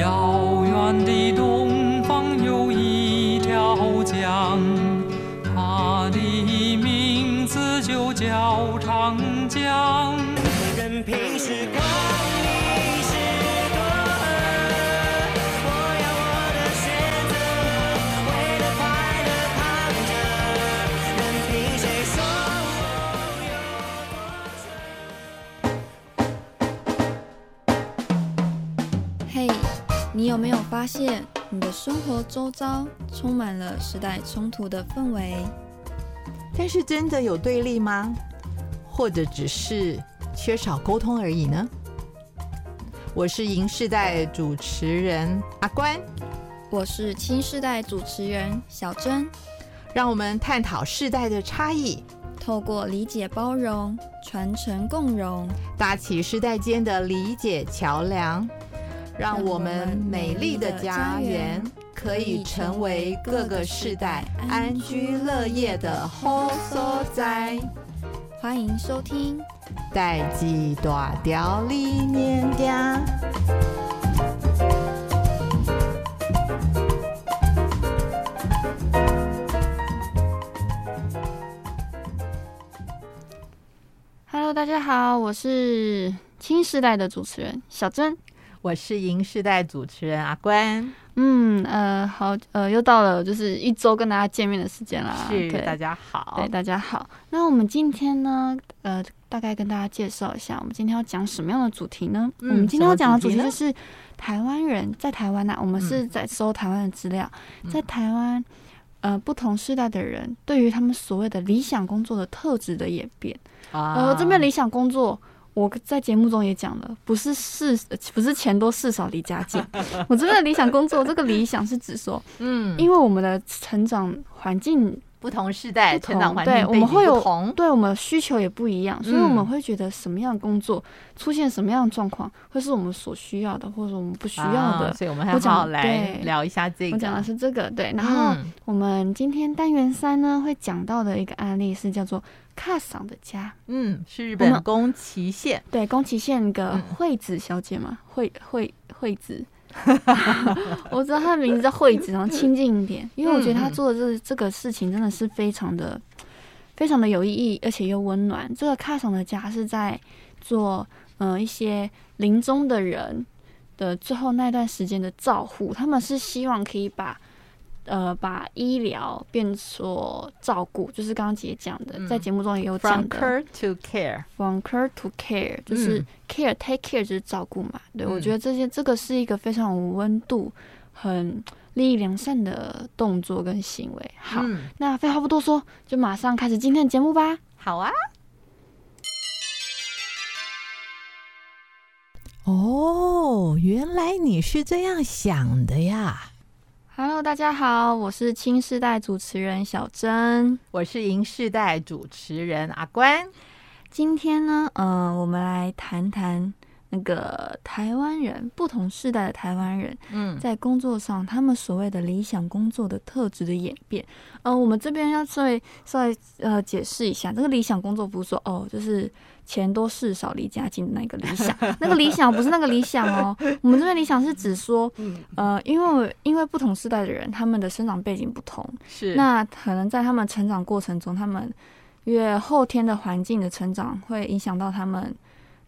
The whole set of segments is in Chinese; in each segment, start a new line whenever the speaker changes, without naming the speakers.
遥远的发现，
你的生活周遭充满了时代冲突的氛围？
但是真的有对立吗？或者只是缺少沟通而已呢？我是银世代主持人阿关，
我是青世代主持人小珍，
让我们探讨世代的差异，
透过理解包容、传承共融，
搭起世代间的理解桥梁。让我们美丽的家园可以成为各个世代安居乐业的好所在。
欢迎收听《
代际大调理念家》。
Hello，大家好，我是新时代的主持人小珍。
我是银世代主持人阿关，
嗯呃好呃又到了就是一周跟大家见面的时间啦，
是大家好，
对大家好。那我们今天呢呃大概跟大家介绍一下，我们今天要讲什么样的主题呢？嗯、我们今天要讲的主题就是台湾人在台湾呐、啊，我们是在搜台湾的资料，嗯、在台湾呃不同世代的人对于他们所谓的理想工作的特质的演变啊，呃这边理想工作。我在节目中也讲了，不是事，不是钱多事少离家近。我这边的理想工作，这个理想是指说，嗯，因为我们的成长环境。
不同世代成长环境
对，我们会有对我们需求也不一样，所以我们会觉得什么样的工作出现什么样的状况，会是我们所需要的，或者我们不需要的。
所以我们还好来聊一下这个。
我讲的是这个，对。然后我们今天单元三呢会讲到的一个案例是叫做卡桑的家，
嗯，是日本宫崎县，
对，宫崎县一个惠子小姐嘛，惠惠惠子。我知道她的名字叫惠子，然后亲近一点，因为我觉得她做的这这个事情真的是非常的、非常的有意义，而且又温暖。这个卡桑的家是在做嗯、呃、一些临终的人的最后那段时间的照护，他们是希望可以把。呃，把医疗变作照顾，就是刚刚姐讲的，嗯、在节目中也有讲的。
From care to care，from
care to care，就是 care、嗯、take care 就是照顾嘛。对，嗯、我觉得这些这个是一个非常有温度、很利益良善的动作跟行为。好，嗯、那废话不多说，就马上开始今天的节目吧。
好啊。哦，原来你是这样想的呀。
Hello，大家好，我是青世代主持人小珍，
我是银世代主持人阿关。
今天呢，嗯、呃，我们来谈谈那个台湾人，不同世代的台湾人，嗯，在工作上他们所谓的理想工作的特质的演变。嗯、呃，我们这边要稍微稍微呃解释一下，这个理想工作不是说哦，就是。钱多事少离家近的那个理想，那个理想不是那个理想哦。我们这边理想是指说，呃，因为因为不同世代的人，他们的生长背景不同，是那可能在他们成长过程中，他们因为后天的环境的成长会影响到他们。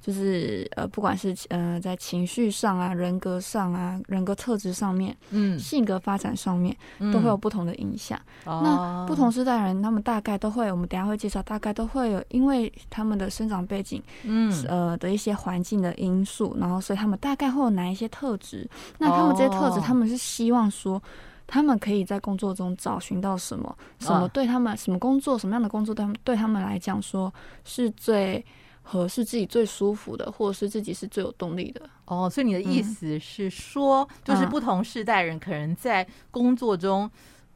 就是呃，不管是呃在情绪上啊、人格上啊、人格特质上面，嗯，性格发展上面，都会有不同的影响。嗯、那不同时代人，他们大概都会，我们等下会介绍，大概都会有，因为他们的生长背景，嗯，呃的一些环境的因素，然后所以他们大概会有哪一些特质？那他们这些特质，他们是希望说，他们可以在工作中找寻到什么？什么对他们？什么工作？什么样的工作对他们对他们来讲说是最？和是自己最舒服的，或者是自己是最有动力的
哦。所以你的意思是说，嗯、就是不同世代人可能在工作中，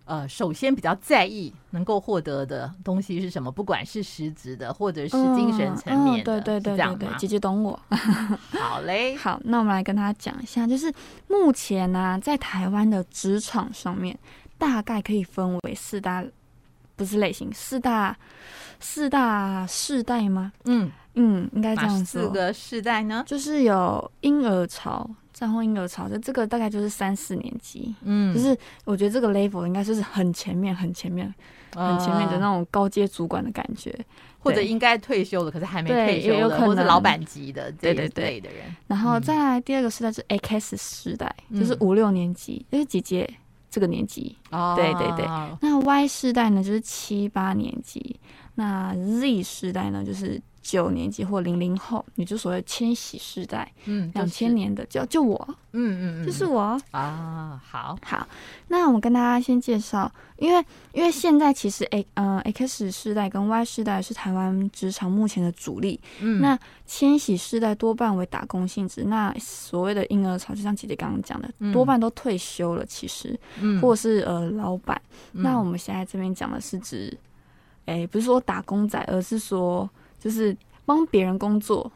嗯、呃，首先比较在意能够获得的东西是什么，不管是实质的，或者是精神层面的。
嗯嗯、对对对对对，姐姐懂我。
好嘞，
好，那我们来跟大家讲一下，就是目前呢、啊，在台湾的职场上面，大概可以分为四大不是类型，四大四大世代吗？
嗯
嗯，应该这样说。
四个世代呢？
就是有婴儿潮。战后婴儿潮，就这个大概就是三四年级，
嗯，
就是我觉得这个 level 应该就是很前面、很前面、呃、很前面的那种高阶主管的感觉，
或者应该退休了，可是还没退休的，有可能或者老板级的对对对的人。
然后再来第二个世代是 X 世代，嗯、就是五六年级，就是姐姐这个年级，哦、对对对。那 Y 世代呢，就是七八年级，那 Z 世代呢，就是。九年级或零零后，你就所谓千禧世代，嗯，两千年的就就我，
嗯嗯嗯，
就是我。
啊，好。
好，那我跟大家先介绍，因为因为现在其实 A 嗯、呃、X 世代跟 Y 世代是台湾职场目前的主力，嗯，那千禧世代多半为打工性质，那所谓的婴儿潮，就像姐姐刚刚讲的，嗯、多半都退休了，其实，嗯，或是呃老板，嗯、那我们现在这边讲的是指，哎，不是说打工仔，而是说。就是帮别人工作，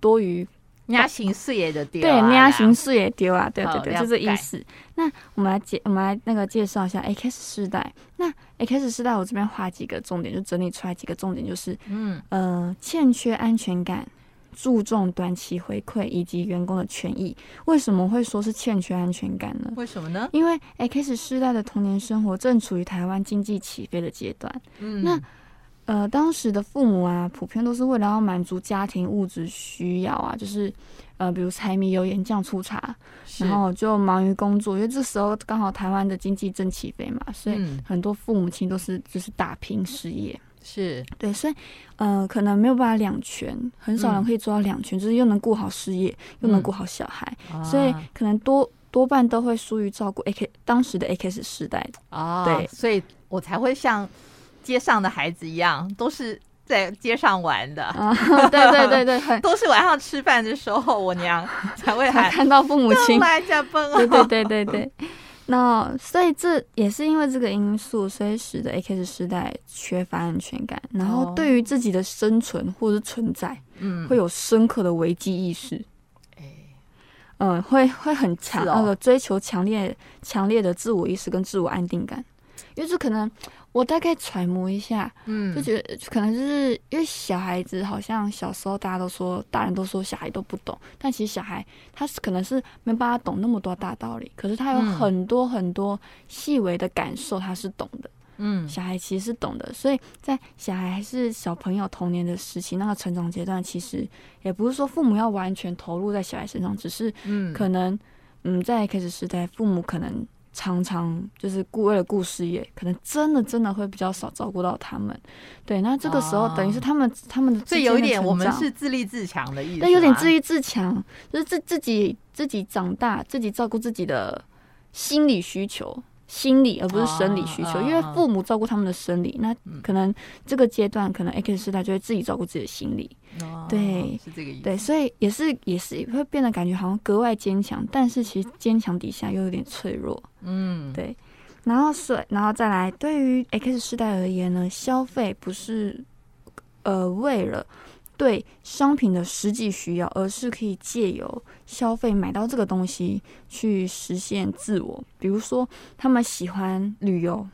多于
压行事业的丢，
对，压行事业丢啊，对对
对，
就这意思。那我们来介，我们来那个介绍一下 X 世代。那 X 世代，我这边画几个重点，就整理出来几个重点，就是嗯呃，欠缺安全感，注重短期回馈以及员工的权益。为什么会说是欠缺安全感呢？
为什么呢？
因为 X 世代的童年生活正处于台湾经济起飞的阶段。嗯，那。呃，当时的父母啊，普遍都是为了要满足家庭物质需要啊，就是呃，比如柴米油盐酱醋茶，然后就忙于工作，因为这时候刚好台湾的经济正起飞嘛，所以很多父母亲都是就是打拼事业，
是。
对，所以呃，可能没有办法两全，很少人可以做到两全，嗯、就是又能顾好事业，又能顾好小孩，嗯、所以可能多多半都会疏于照顾 AK 当时的 A K 时代
啊，对，所以我才会像。街上的孩子一样，都是在街上玩的。
啊、对对对对，
都是晚上吃饭的时候，我娘才会喊
看到父母
亲。
对对对对对。那所以这也是因为这个因素，所以使得 X 时代缺乏安全感，然后对于自己的生存或是存在，嗯，会有深刻的危机意识。嗯，会会很强，那个追求强烈强烈的自我意识跟自我安定感，因为这可能。我大概揣摩一下，嗯，就觉得可能就是因为小孩子好像小时候大家都说，大人都说小孩都不懂，但其实小孩他是可能是没办法懂那么多大道理，可是他有很多很多细微的感受，他是懂的，嗯，小孩其实是懂的，所以在小孩还是小朋友童年的时期那个成长阶段，其实也不是说父母要完全投入在小孩身上，只是嗯，可能嗯，在开始时代，父母可能。常常就是顾为了顾事业，可能真的真的会比较少照顾到他们。对，那这个时候等于是他们、哦、他们的这
有一点，我们是自立自强的意思。
但，有点自立自强，就是自自己自己长大，自己照顾自己的心理需求。心理而不是生理需求，因为父母照顾他们的生理，那可能这个阶段可能 X 世代就会自己照顾自己的心理，对，
是这个意思，
对，所以也是也是会变得感觉好像格外坚强，但是其实坚强底下又有点脆弱，嗯，对，然后是然后再来，对于 X 世代而言呢，消费不是呃为了。对商品的实际需要，而是可以借由消费买到这个东西去实现自我。比如说，他们喜欢旅游。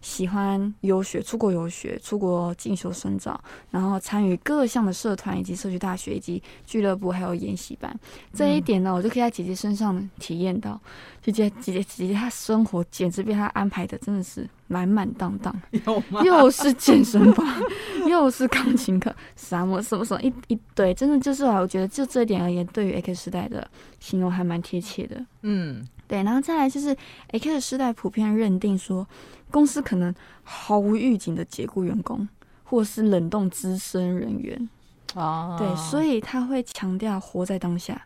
喜欢游学、出国游学、出国进修深造，然后参与各项的社团以及社区大学以及俱乐部，还有研习班。这一点呢，我就可以在姐姐身上体验到，姐姐、姐姐、姐姐，她生活简直被她安排的真的是满满当当，又是健身房，又是钢琴课，什么什么什么一一堆，真的就是啊，我觉得就这一点而言，对于 X 时代的形容还蛮贴切的。嗯，对，然后再来就是 X 世代普遍认定说。公司可能毫无预警的解雇员工，或是冷冻资深人员。哦，对，所以他会强调活在当下。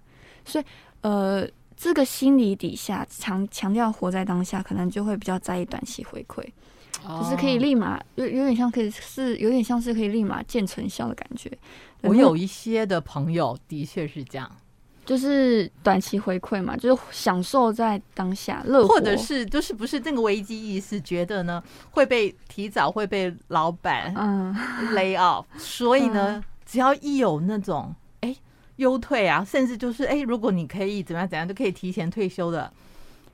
所以，呃，这个心理底下强强调活在当下，可能就会比较在意短期回馈，哦、就是可以立马有有点像可以是有点像是可以立马见成效的感觉。
我有一些的朋友的确是这样。
就是短期回馈嘛，就是享受在当下，乐，
或者是就是不是这个危机意识，觉得呢会被提早会被老板嗯。lay off，所以呢，嗯、只要一有那种哎优退啊，甚至就是哎，如果你可以怎么样怎样，都可以提前退休的，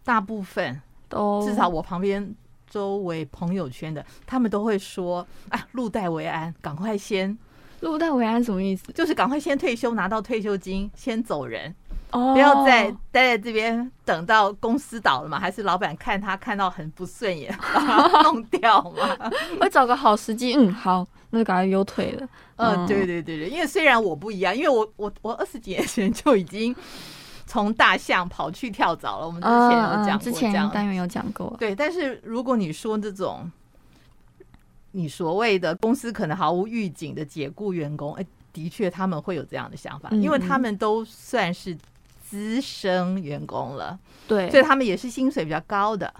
大部分都至少我旁边周围朋友圈的，他们都会说：“啊，入袋为安，赶快先
入袋为安什么意思？
就是赶快先退休，拿到退休金，先走人。”
哦，
不要再待在这边，等到公司倒了嘛？还是老板看他看到很不顺眼，把他弄掉嘛？
我找个好时机，嗯，好，那就赶快优退了。
嗯，对对对对，因为虽然我不一样，因为我我我二十几年前就已经从大象跑去跳蚤了。我们之前有讲过，
之前单元有讲过。
对，但是如果你说这种你所谓的公司可能毫无预警的解雇员工，哎，的确他们会有这样的想法，因为他们都算是。资深员工了，
对，
所以他们也是薪水比较高的，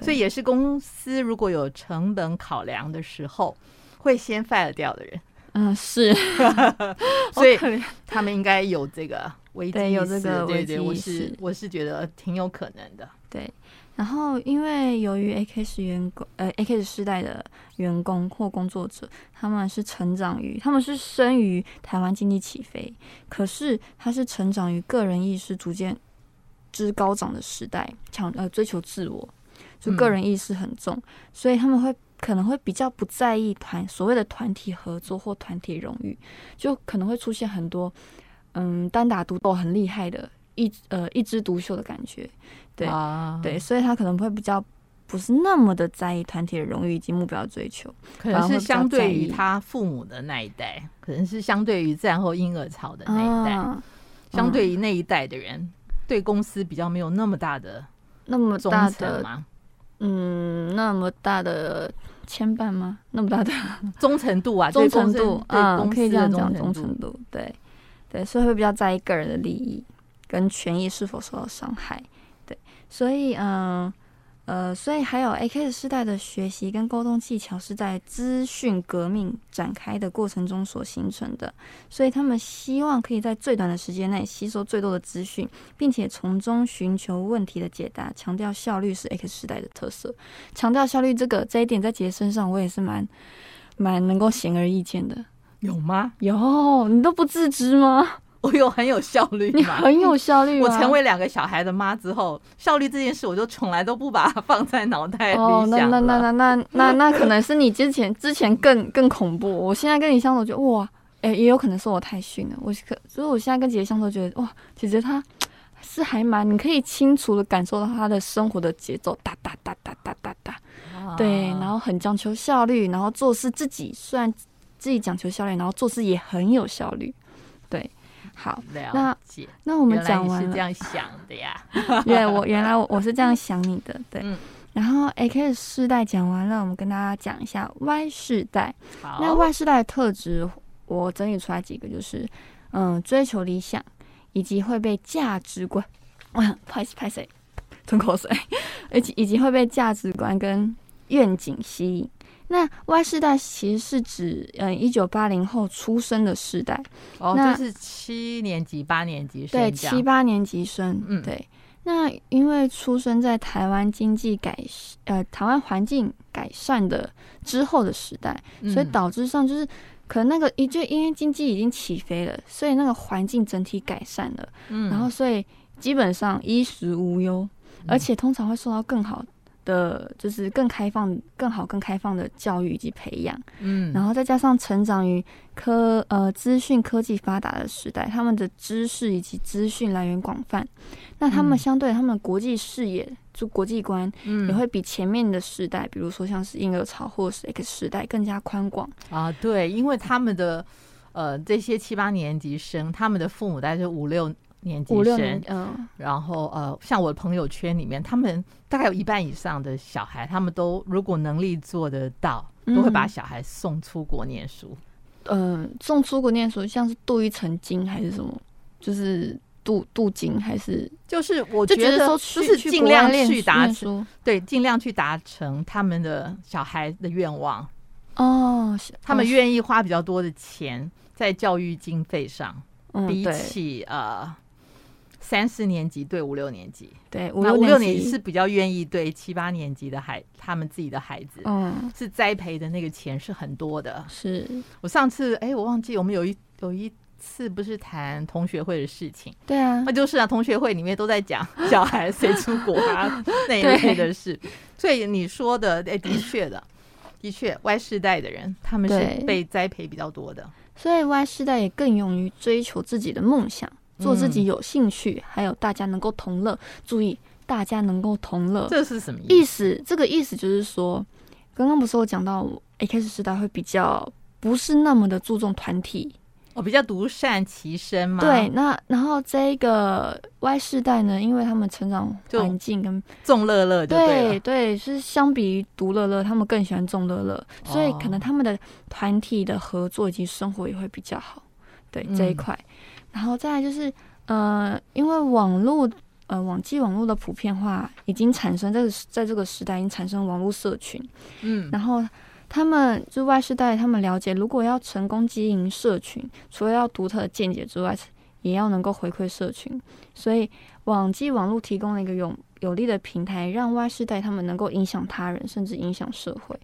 所以也是公司如果有成本考量的时候，会先 fire 掉的人。
嗯，是，
所以他们应该有这个危机意识，
有这个危机意识，
对对，我是我是觉得挺有可能的，
对。然后，因为由于 AKS 员工，呃，AKS 世代的员工或工作者，他们是成长于，他们是生于台湾经济起飞，可是他是成长于个人意识逐渐之高涨的时代，强呃追求自我，就个人意识很重，嗯、所以他们会可能会比较不在意团所谓的团体合作或团体荣誉，就可能会出现很多嗯单打独斗很厉害的。一呃一枝独秀的感觉，对、啊、对，所以他可能会比较不是那么的在意团体的荣誉以及目标追求，
可能是相对于他父母的那一代，可能是相对于战后婴儿潮的那一代，啊、相对于那一代的人，嗯、对公司比较没有那么大的
那么大的吗？嗯，那么大的牵绊吗？那么大的
忠诚度啊，
忠诚度啊，
嗯、
可以这样讲，忠诚度，对对，所以会比较在意个人的利益。跟权益是否受到伤害？对，所以嗯呃，呃，所以还有 AKS 世代的学习跟沟通技巧是在资讯革命展开的过程中所形成的，所以他们希望可以在最短的时间内吸收最多的资讯，并且从中寻求问题的解答。强调效率是 AKS 世代的特色，强调效率这个这一点在杰身上我也是蛮蛮能够显而易见的。
有吗？
有，你都不自知吗？
我有很有效率，
你很有效率。
我成为两个小孩的妈之后，效率这件事我就从来都不把它放在脑袋里想。哦，那
那那那那那那可能是你之前之前更更恐怖。我现在跟你相处，觉得哇，哎，也有可能是我太逊了。我可所以，我现在跟姐姐相处，觉得哇，姐姐她是还蛮，你可以清楚的感受到她的生活的节奏，哒哒哒哒哒哒哒，对，然后很讲求效率，然后做事自己虽然自己讲求效率，然后做事也很有效率，对。好，那那我们讲完，
是这样想的呀？
对我原来我我是这样想你的，对。嗯、然后 AKS 世代讲完了，我们跟大家讲一下 Y 世代。
好
那 Y 世代的特质，我整理出来几个，就是嗯，追求理想，以及会被价值观，嗯，不好意思，拍谁？吞口水，以及以及会被价值观跟愿景吸引。那 Y 世代其实是指，嗯，一九八零后出生的世代，
哦，那就是七年级、八年级生，
对，七八年级生，嗯，对。那因为出生在台湾经济改，呃，台湾环境改善的之后的时代，所以导致上就是可能那个一就因为经济已经起飞了，所以那个环境整体改善了，嗯，然后所以基本上衣食无忧，而且通常会受到更好。的就是更开放、更好、更开放的教育以及培养，嗯，然后再加上成长于科呃资讯科技发达的时代，他们的知识以及资讯来源广泛，那他们相对他们国际视野就国际观，也会比前面的时代，比如说像是婴儿潮或者是 X 时代更加宽广
啊。对，因为他们的呃这些七八年级生，他们的父母大概是五六。年级生，嗯，然后呃，像我的朋友圈里面，他们大概有一半以上的小孩，他们都如果能力做得到，都会把小孩送出国念书。
嗯，呃、送出国念书，像是镀一层金还是什么？就是镀镀金还是？
就是我觉得就是尽量去达成，对，尽量去达成他们的小孩的愿望。
哦，
他们愿意花比较多的钱在教育经费上，嗯、比起呃。三四年级对五六年级，
对
五六年级是比较愿意对七八年级的孩他们自己的孩子，嗯，是栽培的那个钱是很多的。
是
我上次哎，我忘记我们有一有一次不是谈同学会的事情？
对啊，
那就是啊，同学会里面都在讲 小孩谁出国啊那一类的事。所以你说的，哎，的确的，的确，Y 世代的人他们是被栽培比较多的，
所以 Y 世代也更勇于追求自己的梦想，做自己有兴趣，嗯、还有大家能够同乐。注意，大家能够同乐，
这是什么
意思？这个意思就是说，刚刚不是我讲到 X 时代会比较不是那么的注重团体。
我比较独善其身嘛。
对，那然后这个 Y 世代呢，因为他们成长环境跟
众乐乐，对
对，是相比于独乐乐，他们更喜欢众乐乐，所以可能他们的团体的合作以及生活也会比较好。对这一块，嗯、然后再来就是呃，因为网络呃网际网络的普遍化已经产生在在这个时代已经产生网络社群，嗯，然后。他们就外世代，他们了解，如果要成功经营社群，除了要独特的见解之外，也要能够回馈社群。所以，网际网络提供了一个有有利的平台，让外世代他们能够影响他人，甚至影响社会。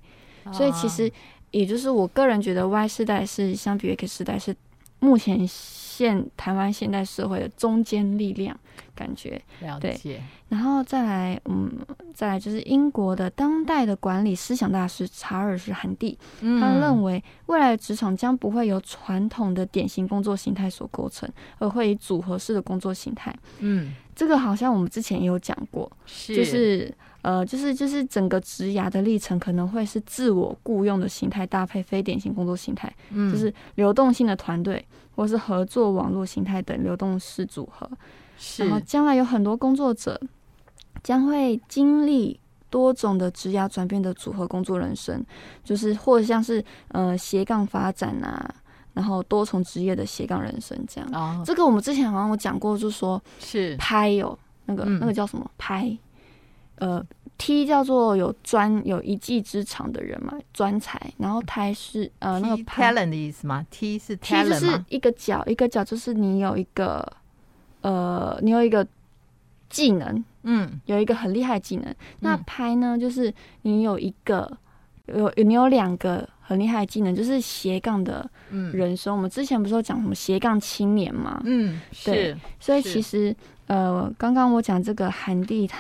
所以，其实也就是我个人觉得，Y 世代是相比 X 世代是目前现台湾现代社会的中坚力量。感觉
了解，
对，然后再来，嗯，再来就是英国的当代的管理思想大师查尔斯·韩蒂，嗯、他认为未来的职场将不会由传统的典型工作形态所构成，而会以组合式的工作形态。嗯，这个好像我们之前也有讲过，是就是呃，就是就是整个职涯的历程可能会是自我雇佣的形态搭配非典型工作形态，嗯，就是流动性的团队或是合作网络形态等流动式组合。是。然后将来有很多工作者将会经历多种的职涯转变的组合工作人生，就是或者像是呃斜杠发展啊，然后多重职业的斜杠人生这样。哦，这个我们之前好像有讲过，就是说是。拍有那个、嗯、那个叫什么？拍，呃 T 叫做有专有一技之长的人嘛，专才，然后胎是呃那个
talent 的意思吗？T 是？T 就是
一个角一个角，就是你有一个。呃，你有一个技能，嗯，有一个很厉害的技能。嗯、那拍呢，就是你有一个有你有两个很厉害的技能，就是斜杠的人生。嗯、我们之前不是有讲什么斜杠青年嘛？嗯，对。所以其实呃，刚刚我讲这个韩蒂，他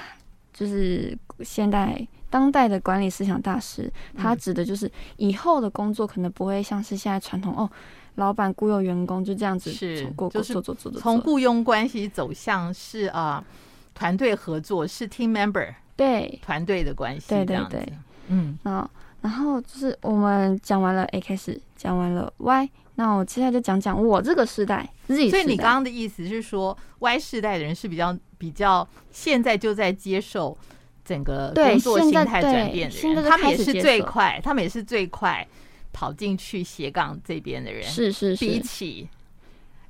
就是现代当代的管理思想大师，他指的就是以后的工作可能不会像是现在传统哦。老板雇佣员工就这样子是，就是
从雇佣关系走向是啊，团队合作是 team member
对
团队的关系，
对对对，嗯，然然后就是我们讲完了 X，讲完了 Y，那我接下来就讲讲我这个时代 Z 世代。
所以你刚刚的意思是说 Y 世代的人是比较比较现在就在接受整个工作心态转变的人，他们也是最快，他们也是最快。跑进去斜杠这边的人
是是是，
比起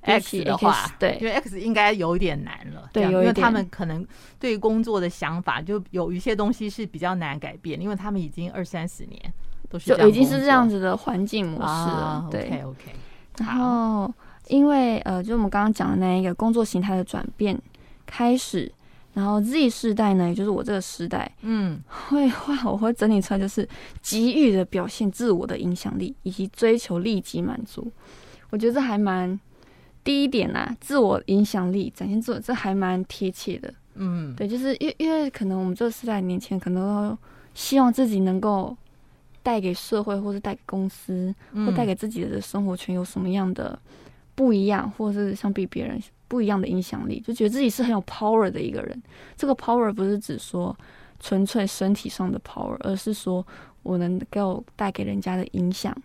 X 的话，对，因为 X 应该有点难了，对，因为他们可能对工作的想法就有一些东西是比较难改变，因为他们已经二三十年都是
就已经是这样子的环境模式了，对
，OK OK。
然后因为呃，就我们刚刚讲的那一个工作形态的转变开始。然后 Z 世代呢，也就是我这个时代，嗯，会画，我会整理出来，就是急于的表现自我的影响力，以及追求立即满足。我觉得这还蛮第一点啊，自我影响力展现自我，这还蛮贴切的。嗯，对，就是因为因为可能我们这个时代年轻人可能都希望自己能够带给社会，或是带给公司，或带给自己的生活圈有什么样的不一样，或是相比别人。不一样的影响力，就觉得自己是很有 power 的一个人。这个 power 不是指说纯粹身体上的 power，而是说我能够带给人家的影响，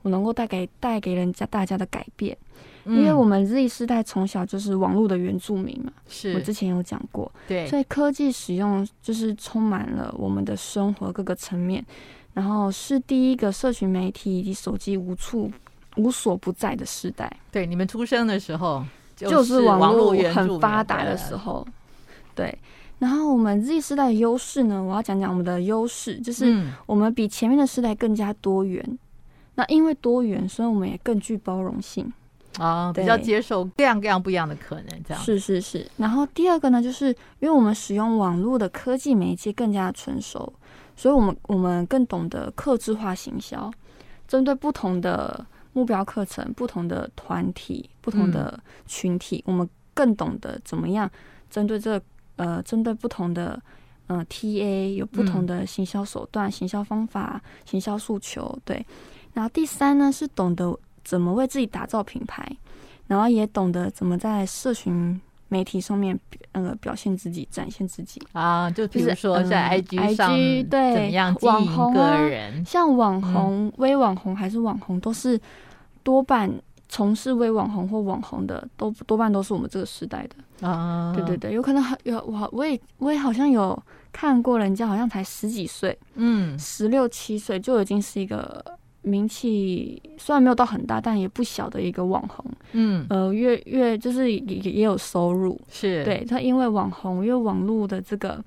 我能够带给带给人家大家的改变。嗯、因为我们 Z 世代从小就是网络的原住民嘛，是我之前有讲过，对，所以科技使用就是充满了我们的生活各个层面，然后是第一个社群媒体以及手机无处无所不在的时代。
对，你们出生的时候。
就是网络很发达的时候，对。然后我们 Z 世代的优势呢，我要讲讲我们的优势，就是我们比前面的世代更加多元。那因为多元，所以我们也更具包容性
啊，比较接受各样各样不一样的可能。这样
是是是。然后第二个呢，就是因为我们使用网络的科技媒介更加成熟，所以我们我们更懂得克制化行销，针对不同的。目标课程、不同的团体、不同的群体，嗯、我们更懂得怎么样针对这、呃，针对不同的呃 TA 有不同的行销手段、嗯、行销方法、行销诉求。对，然后第三呢是懂得怎么为自己打造品牌，然后也懂得怎么在社群。媒体上面，呃，表现自己，展现自己
啊，就比如说在 IG 上，怎么样网红个人，
像网红、微网红还是网红，都是多半从事微网红或网红的，都多半都是我们这个时代的啊。对对对，有可能有我，我也我也好像有看过，人家好像才十几岁，嗯，十六七岁就已经是一个。名气虽然没有到很大，但也不小的一个网红。嗯，呃，越越就是也也有收入，
是
对他，因为网红，因为网络的这个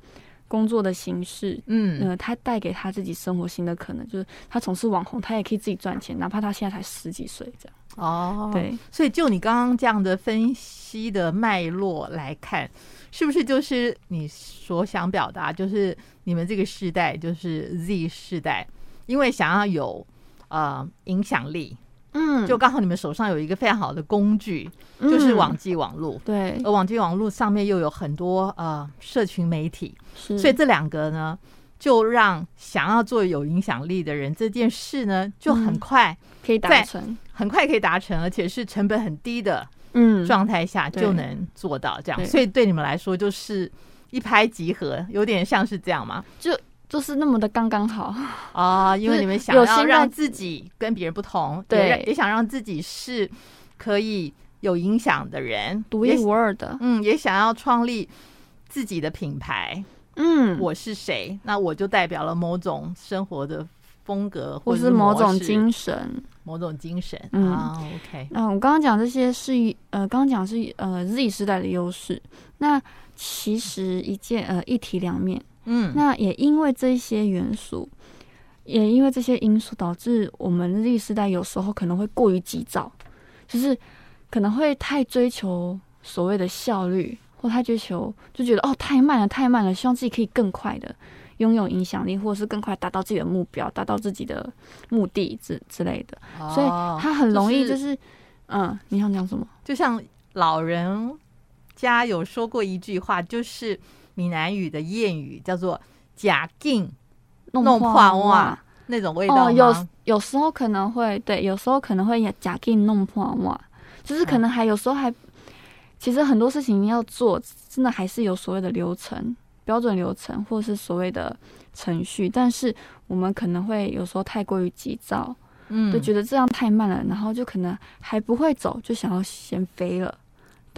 工作的形式，嗯，呃，他带给他自己生活新的可能，就是他从事网红，他也可以自己赚钱，哪怕他现在才十几岁这样。
哦，对，所以就你刚刚这样的分析的脉络来看，是不是就是你所想表达，就是你们这个世代，就是 Z 世代，因为想要有。呃，影响力，嗯，就刚好你们手上有一个非常好的工具，嗯、就是网际网络，
对，
而网际网络上面又有很多呃社群媒体，所以这两个呢，就让想要做有影响力的人这件事呢，就很快
可以达成，
很快可以达成，而且是成本很低的嗯。状态下就能做到这样，所以对你们来说就是一拍即合，有点像是这样吗？
就。就是那么的刚刚好
啊，因为你们想要让自己跟别人不同，对，也想让自己是可以有影响的人，
独一无二的，
嗯，也想要创立自己的品牌，嗯，我是谁？那我就代表了某种生活的风格，或是
某种精神，
某种精神。嗯，OK。
那我刚刚讲这些是呃，刚刚讲是呃 Z 时代的优势。那其实一件呃一体两面。嗯，那也因为这些元素，也因为这些因素，导致我们历世代有时候可能会过于急躁，就是可能会太追求所谓的效率，或太追求就觉得哦太慢了太慢了，希望自己可以更快的拥有影响力，或者是更快达到自己的目标，达到自己的目的之之类的，哦、所以他很容易就是，就是、嗯，你想讲什么？
就像老人家有说过一句话，就是。闽南语的谚语叫做“假劲弄破袜”那种味道？
哦，有有时候可能会对，有时候可能会假劲弄破袜，就是可能还有时候还，其实很多事情要做，真的还是有所谓的流程、标准流程，或是所谓的程序，但是我们可能会有时候太过于急躁，嗯，就觉得这样太慢了，然后就可能还不会走，就想要先飞了。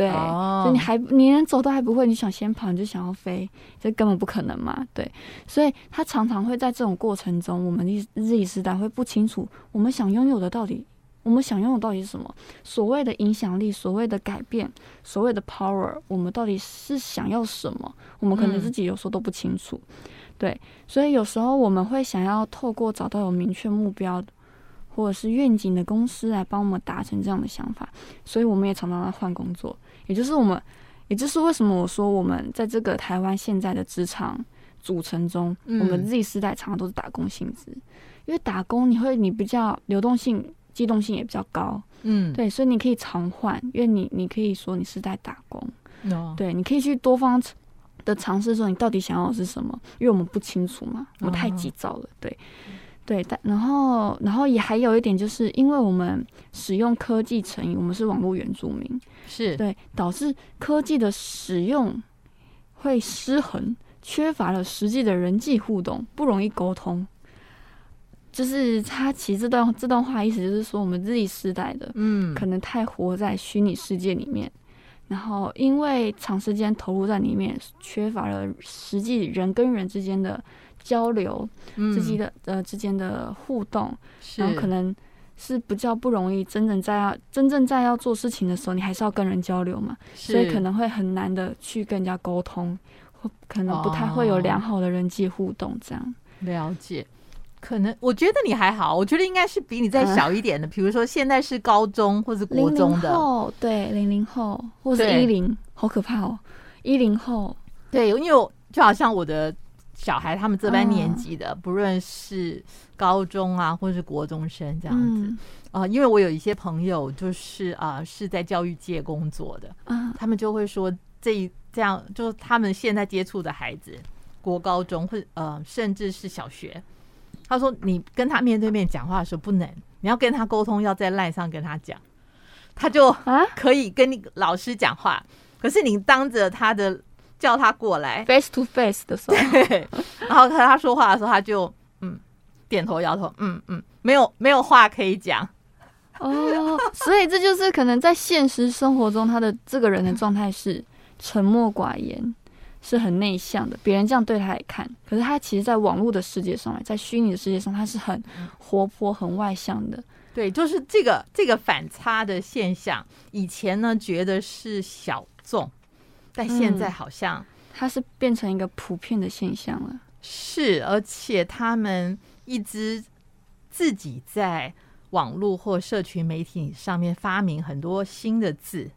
对，哦、就你还你连走都还不会，你想先跑，你就想要飞，这根本不可能嘛。对，所以他常常会在这种过程中，我们日日以时代会不清楚我们想拥有的到底，我们想拥有到底是什么？所谓的影响力，所谓的改变，所谓的 power，我们到底是想要什么？我们可能自己有时候都不清楚。嗯、对，所以有时候我们会想要透过找到有明确目标或者是愿景的公司来帮我们达成这样的想法，所以我们也常常在换工作。也就是我们，也就是为什么我说我们在这个台湾现在的职场组成中，嗯、我们 Z 世代常常都是打工性质，因为打工你会你比较流动性、机动性也比较高，嗯，对，所以你可以常换，因为你你可以说你是在打工，哦、对，你可以去多方的尝试说你到底想要的是什么，因为我们不清楚嘛，我们太急躁了，对。对，但然后，然后也还有一点，就是因为我们使用科技成瘾，我们是网络原住民，
是
对，导致科技的使用会失衡，缺乏了实际的人际互动，不容易沟通。就是他其实这段这段话意思就是说，我们 Z 世代的，嗯，可能太活在虚拟世界里面，然后因为长时间投入在里面，缺乏了实际人跟人之间的。交流，自己的呃之间的互动，然后可能是比较不容易。真正在要真正在要做事情的时候，你还是要跟人交流嘛，所以可能会很难的去跟人家沟通，或可能不太会有良好的人际互动。这样
了解，可能我觉得你还好，我觉得应该是比你再小一点的，比如说现在是高中或是国中的，
对，零零后或者一零，好可怕哦，一零后，
对，因为就好像我的。小孩他们这般年纪的，不论是高中啊，或是国中生这样子啊，因为我有一些朋友就是啊是在教育界工作的，他们就会说这这样，就是他们现在接触的孩子，国高中或呃甚至是小学，他说你跟他面对面讲话的时候不能，你要跟他沟通，要在赖上跟他讲，他就可以跟你老师讲话，可是你当着他的。叫他过来
，face to face 的时候，
然后和他说话的时候，他就嗯点头摇头，嗯嗯，没有没有话可以讲。
哦，所以这就是可能在现实生活中，他的这个人的状态是沉默寡言，是很内向的。别人这样对他来看，可是他其实，在网络的世界上，在虚拟的世界上，他是很活泼、很外向的。
对，就是这个这个反差的现象。以前呢，觉得是小众。但现在好像、嗯、
它是变成一个普遍的现象了。
是，而且他们一直自己在网络或社群媒体上面发明很多新的字，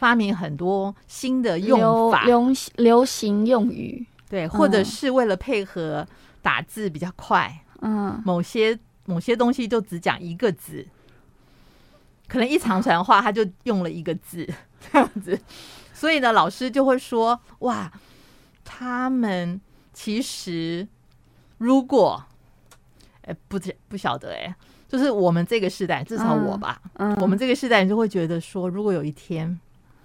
发明很多新的用法，
流流行用语。
对，或者是为了配合打字比较快，嗯，某些某些东西就只讲一个字，可能一长串话他就用了一个字，这样子。所以呢，老师就会说：“哇，他们其实如果，哎，不不晓得哎，就是我们这个时代，至少我吧，嗯，我们这个时代人就会觉得说，如果有一天，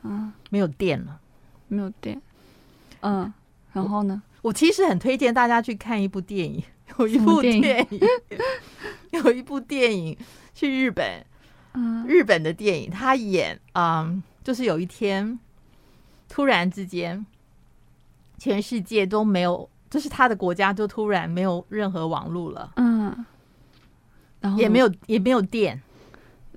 嗯，没有电了，
没有电，嗯，然后呢，
我，我其实很推荐大家去看一部电影，有一部电影，有一部电影去日本，嗯，日本的电影，他演，嗯，就是有一天。”突然之间，全世界都没有，就是他的国家就突然没有任何网络了，嗯，然后也没有也没有电，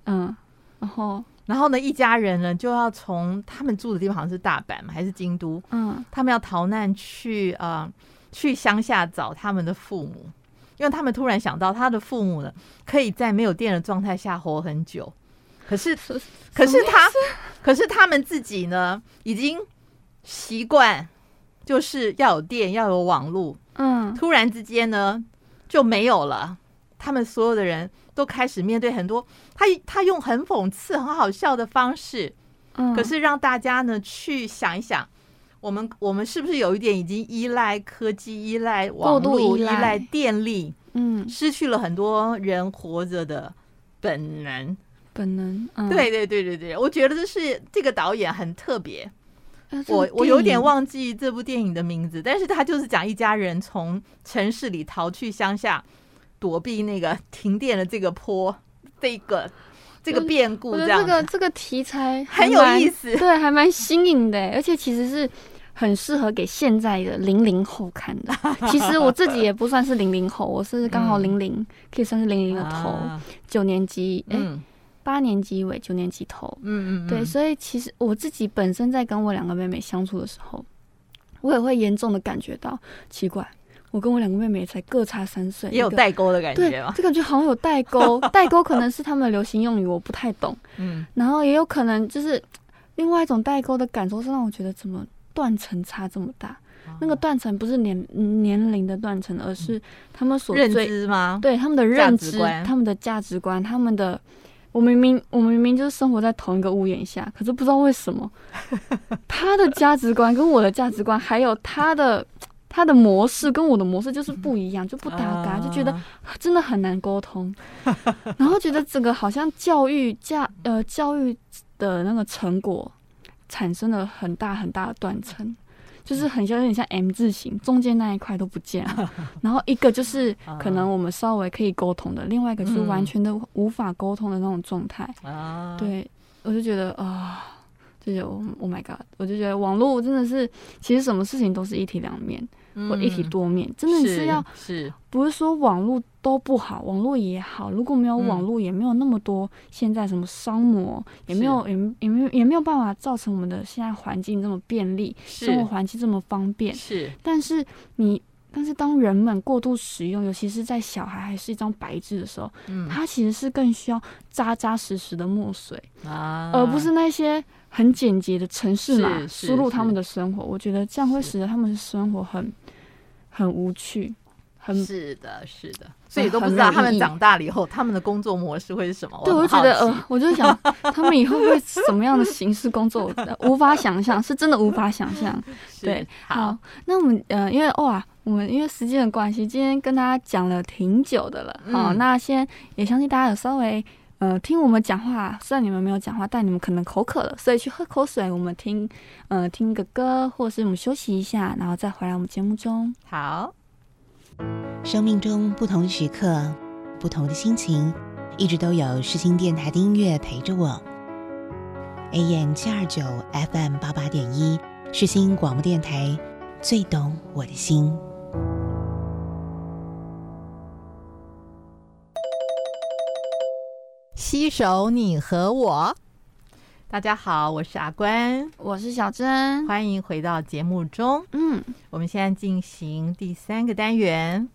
嗯，然后
然后呢，一家人呢就要从他们住的地方好像是大阪嘛，还是京都，嗯，他们要逃难去啊、呃，去乡下找他们的父母，因为他们突然想到他的父母呢可以在没有电的状态下活很久。可是，可是他，可是他们自己呢，已经习惯，就是要有电，要有网络。嗯，突然之间呢，就没有了。他们所有的人都开始面对很多，他他用很讽刺、很好笑的方式，嗯，可是让大家呢去想一想，我们我们是不是有一点已经依赖科技、依赖网络、依赖电力，嗯，失去了很多人活着的本能。
本能，嗯、
对对对对对，我觉得这是这个导演很特别。啊、我我有点忘记这部电影的名字，但是他就是讲一家人从城市里逃去乡下，躲避那个停电的这个坡，这个这个变故这样。
这个这个题材
很有意思，
对，还蛮新颖的，而且其实是很适合给现在的零零后看的。其实我自己也不算是零零后，我是刚好零零、嗯，可以算是零零的头，九、啊、年级，哎、嗯。八年级尾，九年级头，嗯嗯，对，所以其实我自己本身在跟我两个妹妹相处的时候，我也会严重的感觉到奇怪，我跟我两个妹妹才各差三岁，
也有代沟的感觉吗？
对，就感觉好像有代沟，代沟可能是他们的流行用语，我不太懂，嗯，然后也有可能就是另外一种代沟的感受是让我觉得怎么断层差这么大？那个断层不是年年龄的断层，而是他们所
认知吗？
对，他们的认知，他们的价值观，他们的。我明明我明明就是生活在同一个屋檐下，可是不知道为什么，他的价值观跟我的价值观，还有他的他的模式跟我的模式就是不一样，就不搭嘎，就觉得 真的很难沟通。然后觉得整个好像教育价呃教育的那个成果产生了很大很大的断层。就是很像有点像 M 字形，中间那一块都不见了。然后一个就是可能我们稍微可以沟通的，另外一个就是完全的无法沟通的那种状态。对，我就觉得啊，就觉得 Oh my God，我就觉得网络真的是，其实什么事情都是一体两面。或一体多面，真的是要是不是说网络都不好，网络也好。如果没有网络，也没有那么多现在什么商模，也没有也也没有也没有办法造成我们的现在环境这么便利，生活环境这么方便。是，但是你但是当人们过度使用，尤其是在小孩还是一张白纸的时候，嗯，他其实是更需要扎扎实实的墨水啊，而不是那些很简洁的城市嘛输入他们的生活。我觉得这样会使得他们的生活很。很无趣。
是的，是的，所以都不知道他们长大了以后，他们的工作模式会是什么。
对，我就觉得，呃，我就想 他们以后会什么样的形式工作，无法想象，是真的无法想象。对，好，那我们呃，因为哇，我们因为时间的关系，今天跟大家讲了挺久的了。好，那先也相信大家有稍微呃听我们讲话，虽然你们没有讲话，但你们可能口渴了，所以去喝口水。我们听呃听个歌，或者是我们休息一下，然后再回来我们节目中。
好。
生命中不同的时刻，不同的心情，一直都有世新电台的音乐陪着我。AM 七二九，FM 八八点一，世新广播电台，最懂我的心。
携手你和我。大家好，我是阿关，
我是小珍，
欢迎回到节目中。嗯，我们现在进行第三个单元，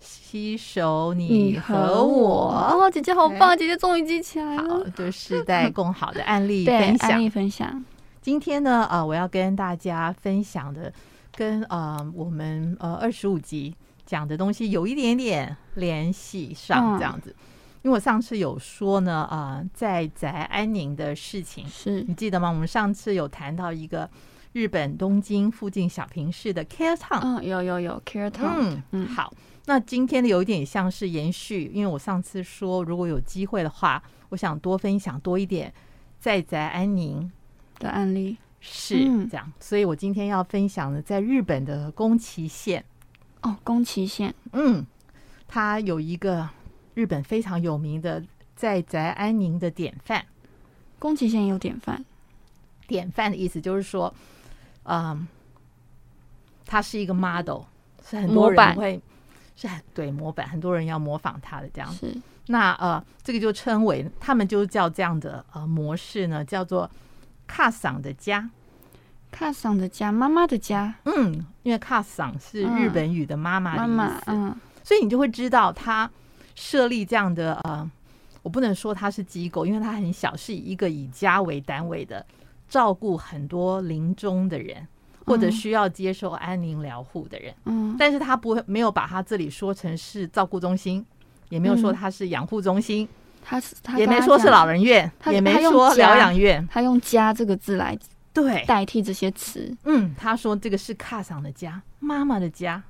携手你和我。
哦，姐姐好棒，姐姐终于记起来了。
好，就是在共好的案例分享。
案例分享。
今天呢，呃，我要跟大家分享的，跟呃我们呃二十五集讲的东西有一点点联系上，这样子。嗯因为我上次有说呢，啊、呃，在宅安宁的事情，
是。
你记得吗？我们上次有谈到一个日本东京附近小平市的 Care Town，
嗯，有有有 Care Town，
嗯嗯，好，那今天的有一点像是延续，因为我上次说如果有机会的话，我想多分享多一点在宅安宁
的案例，
是这样，嗯、所以我今天要分享的在日本的宫崎县，
哦，宫崎县，
嗯，它有一个。日本非常有名的在宅安宁的典范，
宫崎县有典范。
典范的意思就是说，嗯，他是一个 model，是很多人会是很对模板，很多人要模仿他的这样子。
是
那呃，这个就称为他们就叫这样的呃模式呢，叫做卡桑的家，
卡桑的家，妈妈的家。
嗯，因为卡桑是日本语的妈妈的意思，
妈妈，嗯，
所以你就会知道他。设立这样的呃，我不能说它是机构，因为它很小，是以一个以家为单位的，照顾很多临终的人或者需要接受安宁疗护的人。嗯，但是他不会没有把他这里说成是照顾中心，也没有说他是养护中心，
他是他
也没说是老人院，也没说疗养院，
他用“家”这个字来
对
代替这些词。
嗯，他说这个是卡桑的家，妈妈的家，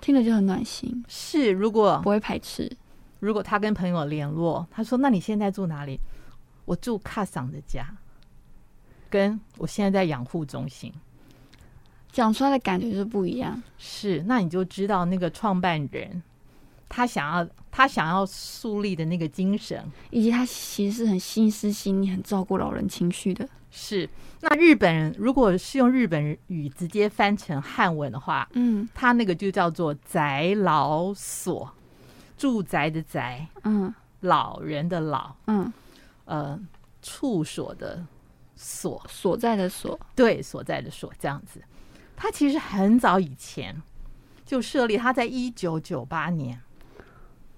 听着就很暖心。
是，如果
不会排斥。
如果他跟朋友联络，他说：“那你现在住哪里？”我住卡桑的家，跟我现在在养护中心，
讲出来的感觉是不一样。
是，那你就知道那个创办人他想要他想要树立的那个精神，
以及他其实是很心思细腻、很照顾老人情绪的。
是，那日本人如果是用日本语直接翻成汉文的话，嗯，他那个就叫做宅老所。住宅的宅，嗯，老人的老，嗯，呃，处所的所，
所在的所，
对，所在的所，这样子。他其实很早以前就设立，他在一九九八年。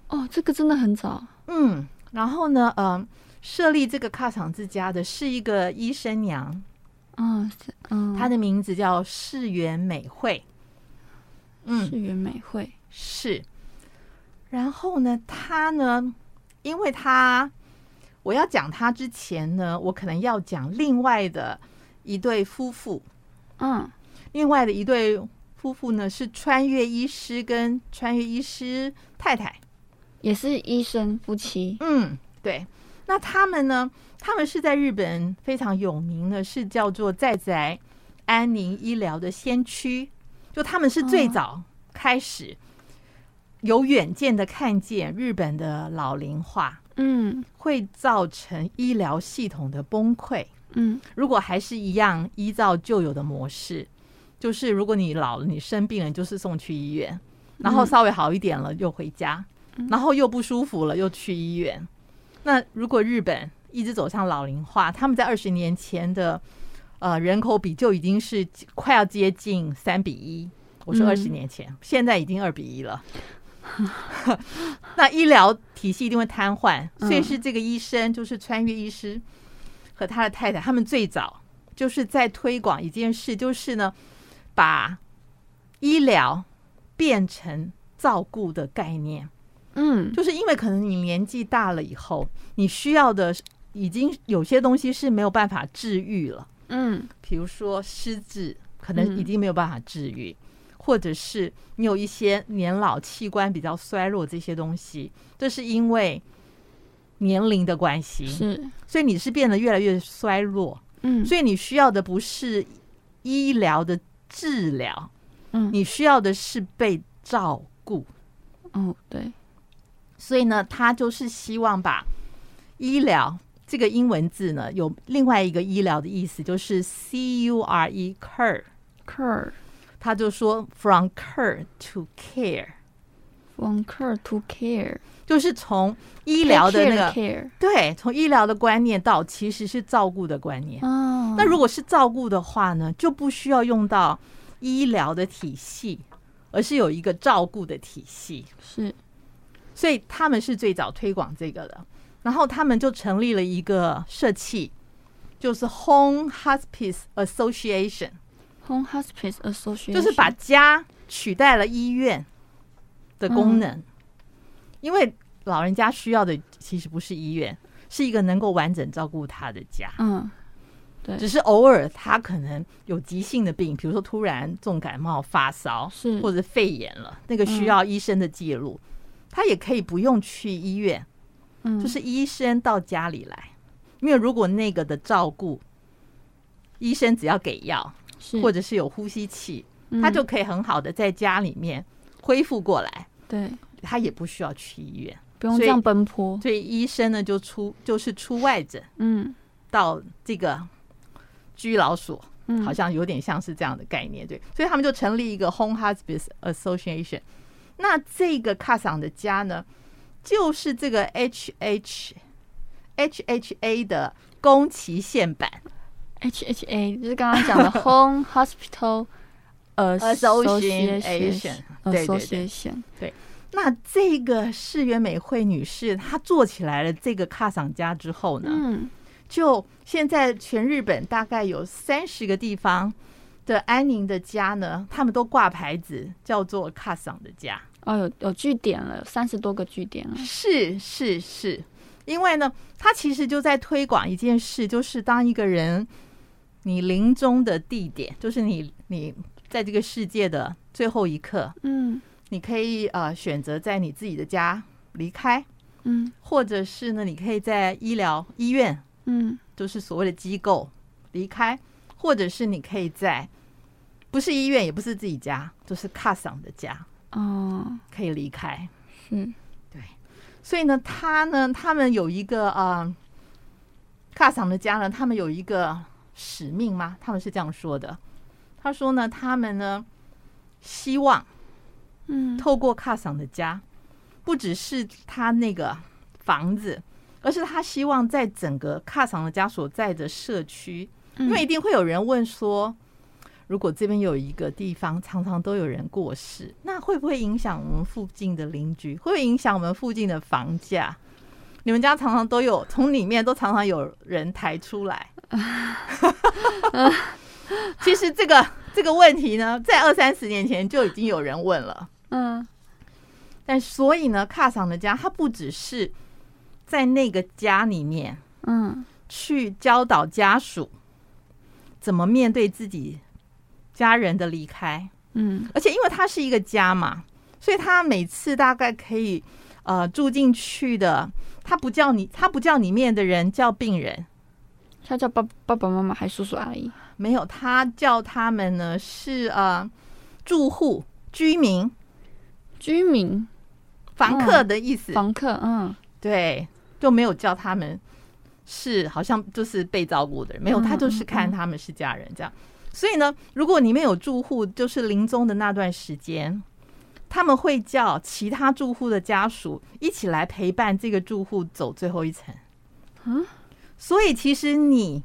哦，这个真的很早。
嗯，然后呢，呃，设立这个卡场之家的是一个医生娘，
嗯嗯，
她的名字叫世园美惠。
嗯，市原美惠
是。然后呢，他呢，因为他我要讲他之前呢，我可能要讲另外的一对夫妇，嗯，另外的一对夫妇呢是穿越医师跟穿越医师太太，
也是医生夫妻，
嗯，对。那他们呢，他们是在日本非常有名的，是叫做在宅安宁医疗的先驱，就他们是最早开始。有远见的看见日本的老龄化，嗯，会造成医疗系统的崩溃，嗯，如果还是一样依照旧有的模式，就是如果你老了，你生病了，就是送去医院，然后稍微好一点了又回家，然后又不舒服了又去医院。那如果日本一直走向老龄化，他们在二十年前的呃人口比就已经是快要接近三比一，我说二十年前，现在已经二比一了。那医疗体系一定会瘫痪，所以是这个医生，就是穿越医师和他的太太，他们最早就是在推广一件事，就是呢，把医疗变成照顾的概念。
嗯，
就是因为可能你年纪大了以后，你需要的已经有些东西是没有办法治愈了。
嗯，
比如说失智，可能已经没有办法治愈，或者是你有一些年老器官比较衰弱这些东西，这是因为年龄的关系。
是，
所以你是变得越来越衰弱。
嗯，
所以你需要的不是医疗的治疗，
嗯，
你需要的是被照顾。
哦，对。
所以呢，他就是希望把医疗这个英文字呢，有另外一个医疗的意思，就是 C U R E cure
cure，
他就说 from care to care，from
care to care，
就是从医疗的那个
care，
对，从医疗的观念到其实是照顾的观念。
哦，
那如果是照顾的话呢，就不需要用到医疗的体系，而是有一个照顾的体系。
是。
所以他们是最早推广这个的，然后他们就成立了一个社企，就是 Home Hospice Association。
Home Hospice Association
就是把家取代了医院的功能，嗯，因为老人家需要的其实不是医院，是一个能够完整照顾他的家。
嗯，对，
只是偶尔他可能有急性的病，比如说突然重感冒发烧，
是。
或者肺炎了，那个需要医生的介入。嗯他也可以不用去医院，
嗯，
就是医生到家里来，因为如果那个的照顾，医生只要给药，或者是有呼吸器，他就可以很好的在家里面恢复过来。
对，
他也不需要去医院，
不用这样奔波。
所以医生呢就出就是出外诊，
嗯，
到这个居老所，好像有点像是这样的概念，对。所以他们就成立一个 Home Hospice Association。那这个卡桑的家呢，就是这个 H H H H A 的宫崎县版
，H H A 就是刚刚讲的 Home Hospital Association，
对对对，对。那这个世园美惠女士她做起来了这个卡桑家之后呢，
嗯，
就现在全日本大概有三十个地方。的安宁的家呢，他们都挂牌子，叫做卡桑的家。
哦，有有据点了，有三十多个据点了。
是是是，因为呢，她其实就在推广一件事，就是当一个人你临终的地点，就是你你在这个世界的最后一刻，
嗯，
你可以呃选择在你自己的家离开，
嗯，
或者是呢，你可以在医疗医院，
嗯，
就是所谓的机构离开。或者是你可以在，不是医院，也不是自己家，就是卡桑的家
哦，
可以离开。
嗯，
对。所以呢，他呢，他们有一个啊，卡桑的家呢，他们有一个使命吗？他们是这样说的。他说呢，他们呢，希望，
嗯，
透过卡桑的家，不只是他那个房子，而是他希望在整个卡桑的家所在的社区。因为一定会有人问说，如果这边有一个地方常常都有人过世，那会不会影响我们附近的邻居？会不会影响我们附近的房价？你们家常常都有从里面都常常有人抬出来。其实这个这个问题呢，在二三十年前就已经有人问了。
嗯，
但所以呢，卡桑的家，他不只是在那个家里面，
嗯，
去教导家属。怎么面对自己家人的离开？
嗯，
而且因为他是一个家嘛，所以他每次大概可以呃住进去的，他不叫你，他不叫里面的人叫病人，
他叫爸爸爸妈妈还叔叔阿姨？
没有，他叫他们呢是呃住户居民
居民
房客的意思，
房客嗯，
对，就没有叫他们。是，好像就是被照顾的人，没有，他就是看他们是家人这样。所以呢，如果里面有住户，就是临终的那段时间，他们会叫其他住户的家属一起来陪伴这个住户走最后一层。
嗯，
所以其实你，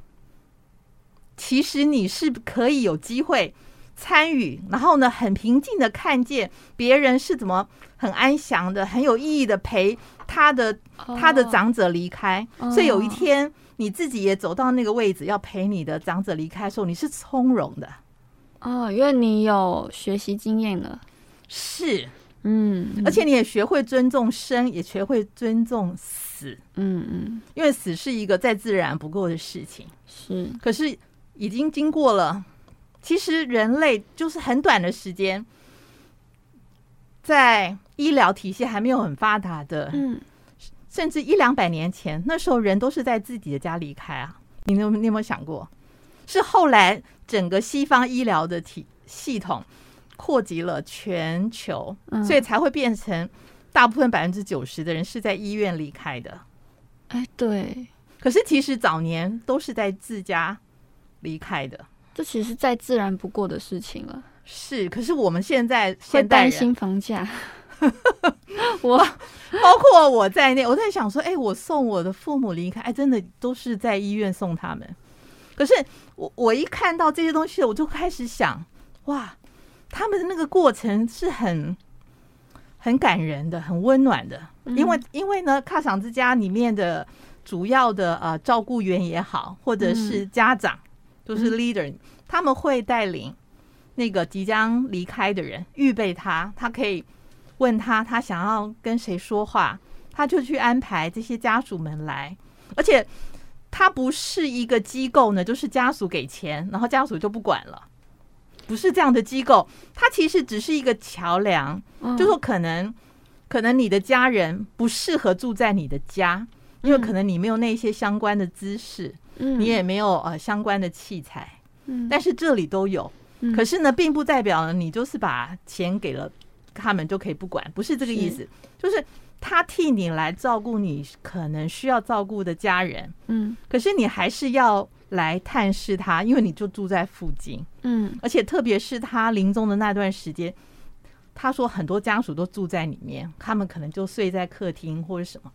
其实你是可以有机会参与，然后呢，很平静的看见别人是怎么很安详的、很有意义的陪。他的他的长者离开，oh. 所以有一天你自己也走到那个位置，要陪你的长者离开的时候，你是从容的。
哦，因为你有学习经验了。
是，
嗯，
而且你也学会尊重生，也学会尊重死，
嗯嗯，
因为死是一个再自然不过的事情。
是，
可是已经经过了，其实人类就是很短的时间，在医疗体系还没有很发达的，
嗯，
甚至一两百年前，那时候人都是在自己的家离开啊。你有你有没有想过？是后来整个西方医疗的体系统扩及了全球，所以才会变成大部分百分之九十的人是在医院离开的。
哎，对。
可是其实早年都是在自家离开的，
这其实再自然不过的事情了。
是，可是我们现在
会担心房价。我
包括我在内，我在想说，哎，我送我的父母离开，哎，真的都是在医院送他们。可是我我一看到这些东西，我就开始想，哇，他们的那个过程是很很感人的，很温暖的。因为因为呢，喀桑之家里面的主要的呃照顾员也好，或者是家长，都是 leader，他们会带领那个即将离开的人，预备他，他可以问他他想要跟谁说话，他就去安排这些家属们来，而且。它不是一个机构呢，就是家属给钱，然后家属就不管了，不是这样的机构。它其实只是一个桥梁，就说可能可能你的家人不适合住在你的家，因为可能你没有那些相关的知识，你也没有呃相关的器材，但是这里都有。可是呢，并不代表你就是把钱给了他们就可以不管，不是这个意思，就是。他替你来照顾你可能需要照顾的家人，嗯，可是你还是要来探视他，因为你就住在附近，嗯，而且特别是他临终的那段时间，他说很多家属都住在里面，他们可能就睡在客厅或者什么，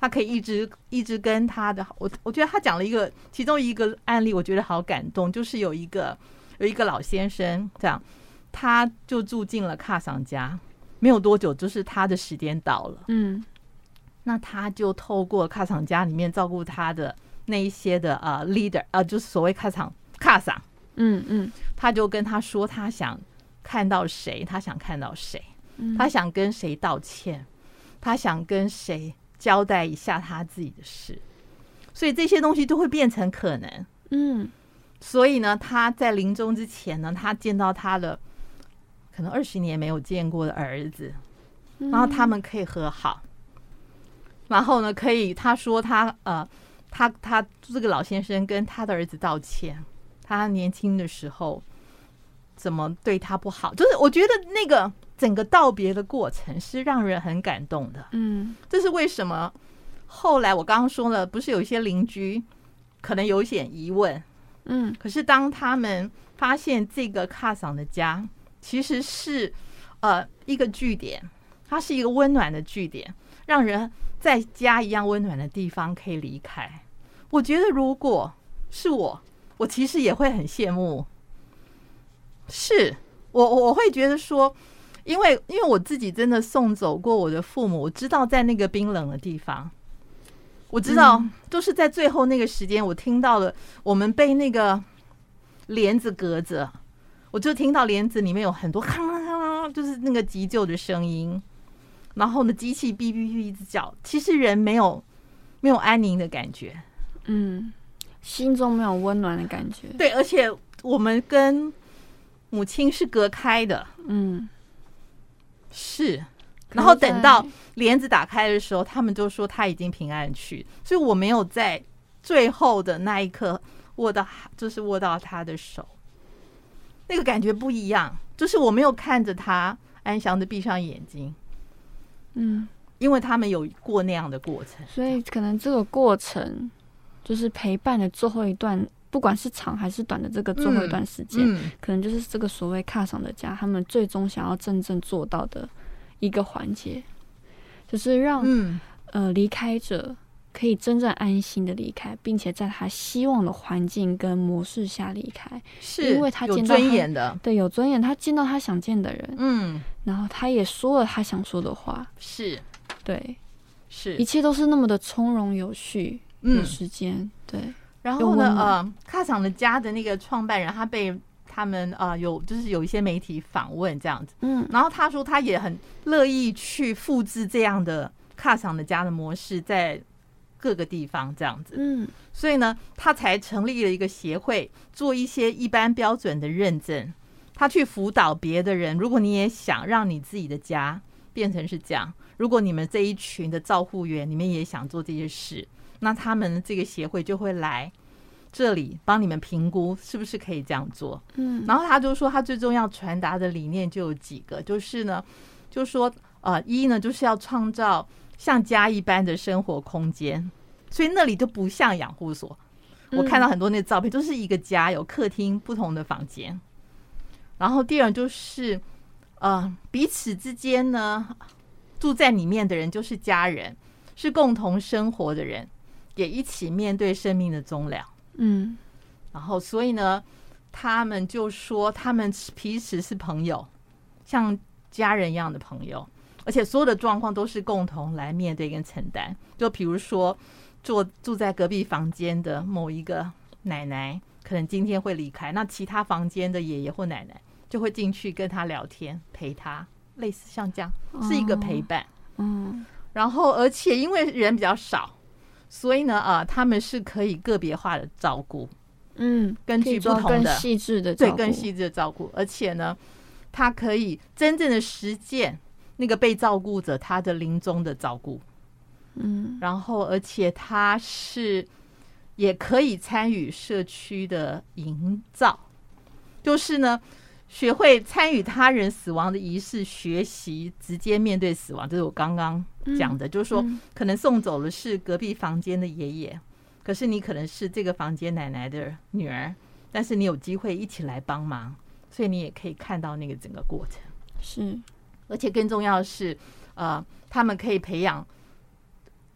他可以一直一直跟他的，我我觉得他讲了一个其中一个案例，我觉得好感动，就是有一个有一个老先生这样，他就住进了卡桑家。没有多久，就是他的时间到了。嗯，那他就透过卡桑家里面照顾他的那一些的呃 leader，呃，就是所谓喀桑喀桑。嗯嗯，他就跟他说，他想看到谁，他想看到谁，他想跟谁道歉，他想跟谁交代一下他自己的事。所以这些东西都会变成可能。嗯，所以呢，他在临终之前呢，他见到他的。可能二十年没有见过的儿子，然后他们可以和好，然后呢，可以他说他呃，他他这个老先生跟他的儿子道歉，他年轻的时候怎么对他不好，就是我觉得那个整个道别的过程是让人很感动的。嗯，这是为什么？后来我刚刚说了，不是有一些邻居可能有一些疑问，嗯，可是当他们发现这个卡桑的家。其实是，呃，一个据点，它是一个温暖的据点，让人在家一样温暖的地方可以离开。我觉得如果是我，我其实也会很羡慕。是我，我会觉得说，因为因为我自己真的送走过我的父母，我知道在那个冰冷的地方，我知道都是在最后那个时间，我听到了我们被那个帘子隔着。我就听到帘子里面有很多咔啦咔啦，就是那个急救的声音，然后呢，机器哔哔哔一直叫。其实人没有没有安宁的感觉，
嗯，心中没有温暖的感觉。
对，而且我们跟母亲是隔开的，嗯，是。然后等到帘子打开的时候，他们就说他已经平安去，所以我没有在最后的那一刻握到，就是握到他的手。那个感觉不一样，就是我没有看着他安详的闭上眼睛，嗯，因为他们有过那样的过程，
所以可能这个过程就是陪伴的最后一段，不管是长还是短的这个最后一段时间，嗯嗯、可能就是这个所谓卡上的家，他们最终想要真正做到的一个环节，就是让、嗯、呃离开者。可以真正安心的离开，并且在他希望的环境跟模式下离开，
是
因为他见到他
有尊严的，
对，有尊严。他见到他想见的人，嗯，然后他也说了他想说的话，
是，
对，
是，
一切都是那么的从容有序，嗯，时间，对。
然后呢，呃，喀桑的家的那个创办人，他被他们啊、呃、有就是有一些媒体访问这样子，
嗯，
然后他说他也很乐意去复制这样的卡桑的家的模式在各个地方这样子，
嗯，
所以呢，他才成立了一个协会，做一些一般标准的认证，他去辅导别的人。如果你也想让你自己的家变成是这样，如果你们这一群的照护员，你们也想做这些事，那他们这个协会就会来。这里帮你们评估是不是可以这样做，
嗯，
然后他就说他最重要传达的理念就有几个，就是呢，就是说呃，一呢就是要创造像家一般的生活空间，所以那里就不像养护所。我看到很多那照片，都是一个家，有客厅、不同的房间。然后第二就是呃，彼此之间呢，住在里面的人就是家人，是共同生活的人，也一起面对生命的终了。
嗯，
然后所以呢，他们就说他们彼此是朋友，像家人一样的朋友，而且所有的状况都是共同来面对跟承担。就比如说，住住在隔壁房间的某一个奶奶，可能今天会离开，那其他房间的爷爷或奶奶就会进去跟他聊天，陪他，类似像这样，是一个陪伴。
嗯，
然后而且因为人比较少。所以呢，啊，他们是可以个别化的照顾，
嗯，
根据不同的
细致的
对更细致的照顾，而且呢，他可以真正的实践那个被照顾者他的临终的照顾，
嗯，
然后而且他是也可以参与社区的营造，就是呢。学会参与他人死亡的仪式，学习直接面对死亡，这是我刚刚讲的。就是说，可能送走的是隔壁房间的爷爷，可是你可能是这个房间奶奶的女儿，但是你有机会一起来帮忙，所以你也可以看到那个整个过程。
是，
而且更重要的是，呃，他们可以培养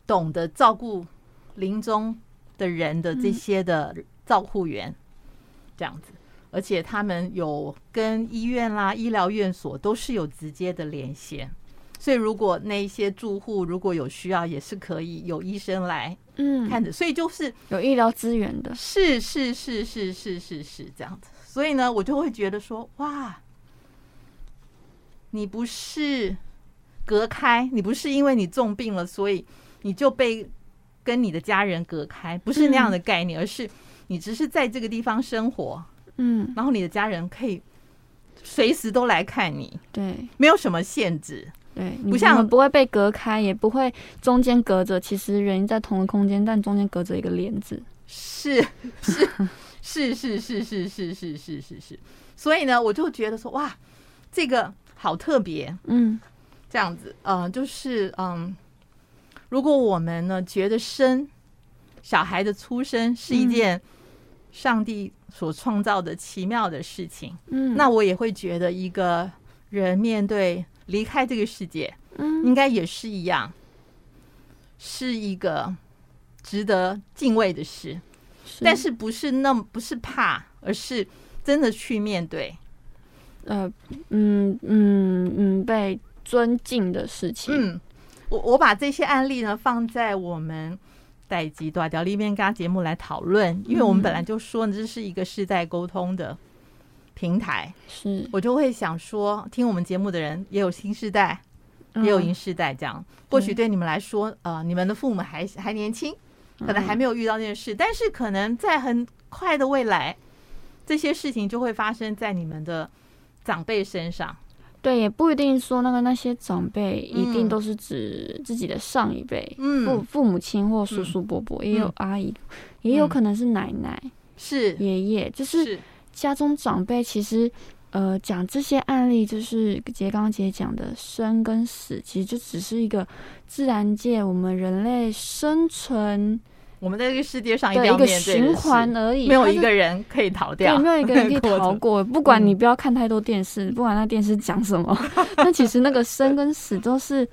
懂得照顾临终的人的这些的照护员，这样子。而且他们有跟医院啦、医疗院所都是有直接的连线，所以如果那一些住户如果有需要，也是可以有医生来嗯看着，所以就是
有医疗资源的，
是是是是是是是这样子。所以呢，我就会觉得说，哇，你不是隔开，你不是因为你重病了，所以你就被跟你的家人隔开，不是那样的概念，而是你只是在这个地方生活。
嗯，
然后你的家人可以随时都来看你，
对，
没有什么限制，
对，
不像
不会被隔开，也不会中间隔着，其实人在同一个空间，但中间隔着一个帘子，
是是 是是是是是是是是是，所以呢，我就觉得说，哇，这个好特别，
嗯，
这样子，嗯、呃，就是嗯，如果我们呢觉得生小孩的出生是一件上帝所创造的奇妙的事情，嗯，那我也会觉得一个人面对离开这个世界，嗯，应该也是一样，是一个值得敬畏的事，但是不是那么不是怕，而是真的去面对，
呃，嗯嗯嗯，被尊敬的事情。
嗯，我我把这些案例呢放在我们。代际大条里面跟节目来讨论，因为我们本来就说这是一个世代沟通的平台，
是。
我就会想说，听我们节目的人也有新世代，也有银世代，这样。或许对你们来说，呃，你们的父母还还年轻，可能还没有遇到这件事，但是可能在很快的未来，这些事情就会发生在你们的长辈身上。
对，也不一定说那个那些长辈一定都是指自己的上一辈，嗯，父父母亲或叔叔伯伯，也有阿姨，也有可能是奶奶，是。爷爷，就是家中长辈。其实，呃，讲这些案例，就是杰刚姐讲的生跟死，其实就只是一个自然界我们人类生存。
我们在这个世界上一
个循环而已，
没有一个人可以逃掉，
对，没有一个人可以 逃过。不管你不要看太多电视，不管那电视讲什么，那其实那个生跟死都是，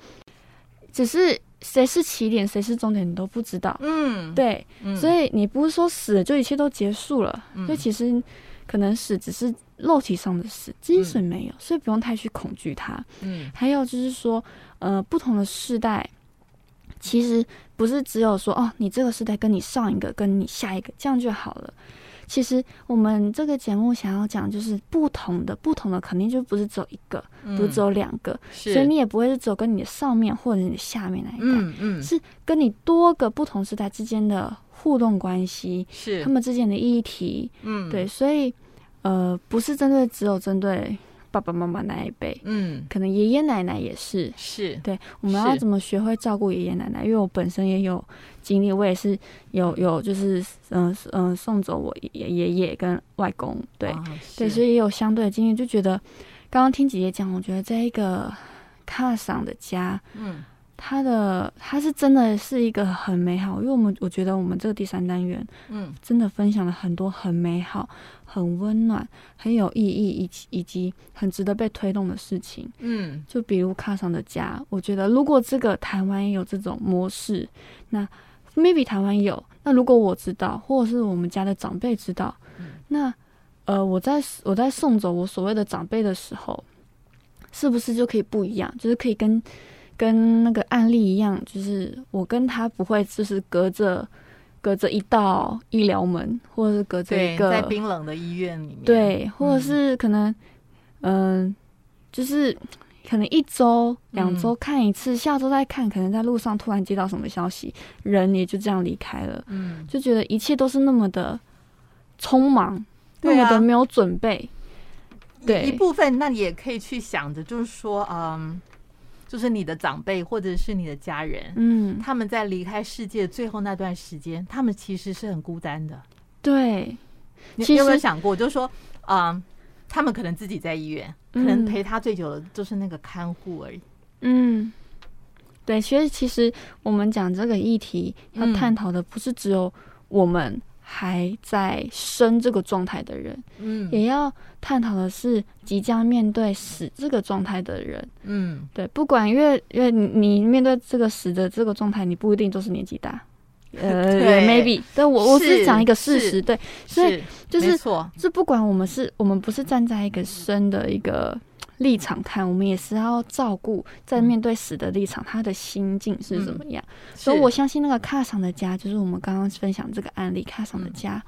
只是谁是起点，谁是终点，你都不知道。嗯，对，所以你不是说死了就一切都结束了，所以其实可能死只是肉体上的死，精神没有，所以不用太去恐惧它。嗯，还有就是说，呃，不同的世代。其实不是只有说哦，你这个时代跟你上一个、跟你下一个这样就好了。其实我们这个节目想要讲，就是不同的，不同的肯定就不是只有一个，嗯、不是只有两个，所以你也不会是只有跟你的上面或者你的下面那一代，嗯嗯，是跟你多个不同时代之间的互动关系，是他们之间的议题，嗯，对，所以呃，不是针对只有针对。爸爸妈妈那一辈，嗯，可能爷爷奶奶也是，是对。我们要怎么学会照顾爷爷奶奶？因为我本身也有经历，我也是有有就是嗯嗯、呃呃、送走我爷爷爷跟外公，对、哦、对，所以也有相对的经验，就觉得刚刚听姐姐讲，我觉得这一个看上的家，嗯。他的他是真的是一个很美好，因为我们我觉得我们这个第三单元，嗯，真的分享了很多很美好、很温暖、很有意义以及以及很值得被推动的事情，嗯，就比如卡上的家，我觉得如果这个台湾也有这种模式，那 maybe 台湾有，那如果我知道，或者是我们家的长辈知道，嗯，那呃，我在我在送走我所谓的长辈的时候，是不是就可以不一样？就是可以跟。跟那个案例一样，就是我跟他不会，就是隔着隔着一道医疗门，或者是隔着一个
在冰冷的医院里面，
对，或者是可能，嗯、呃，就是可能一周两周看一次，嗯、下周再看，可能在路上突然接到什么消息，人也就这样离开了，嗯，就觉得一切都是那么的匆忙，那么的没有准备，对，
一部分那你也可以去想着，就是说，嗯。就是你的长辈或者是你的家人，嗯，他们在离开世界最后那段时间，他们其实是很孤单的。
对，
你有没有想过，就是说，啊，他们可能自己在医院，可能陪他最久的就是那个看护而已。
嗯，对，其实其实我们讲这个议题要探讨的不是只有我们。还在生这个状态的人，嗯，也要探讨的是即将面对死这个状态的人，嗯，对，不管因为因为你面对这个死的这个状态，你不一定都是年纪大，呃 对，maybe，但我我是讲一个事实，对，所以就是这不管我们是我们不是站在一个生的一个。立场看，我们也是要照顾在面对死的立场，他的心境是怎么样。嗯、所以我相信那个卡桑的家，就是我们刚刚分享这个案例，卡桑的家，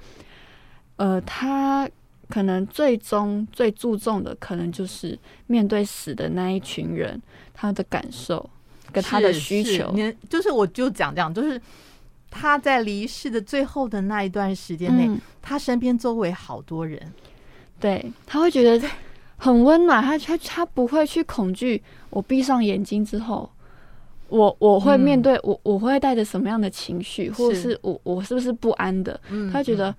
嗯、呃，他可能最终最注重的，可能就是面对死的那一群人，他的感受跟他的需求。
你就是，我就讲这样，就是他在离世的最后的那一段时间内，嗯、他身边周围好多人，
对，他会觉得。很温暖，他他他不会去恐惧。我闭上眼睛之后，我我会面对、嗯、我我会带着什么样的情绪，或者是我我是不是不安的？嗯、他觉得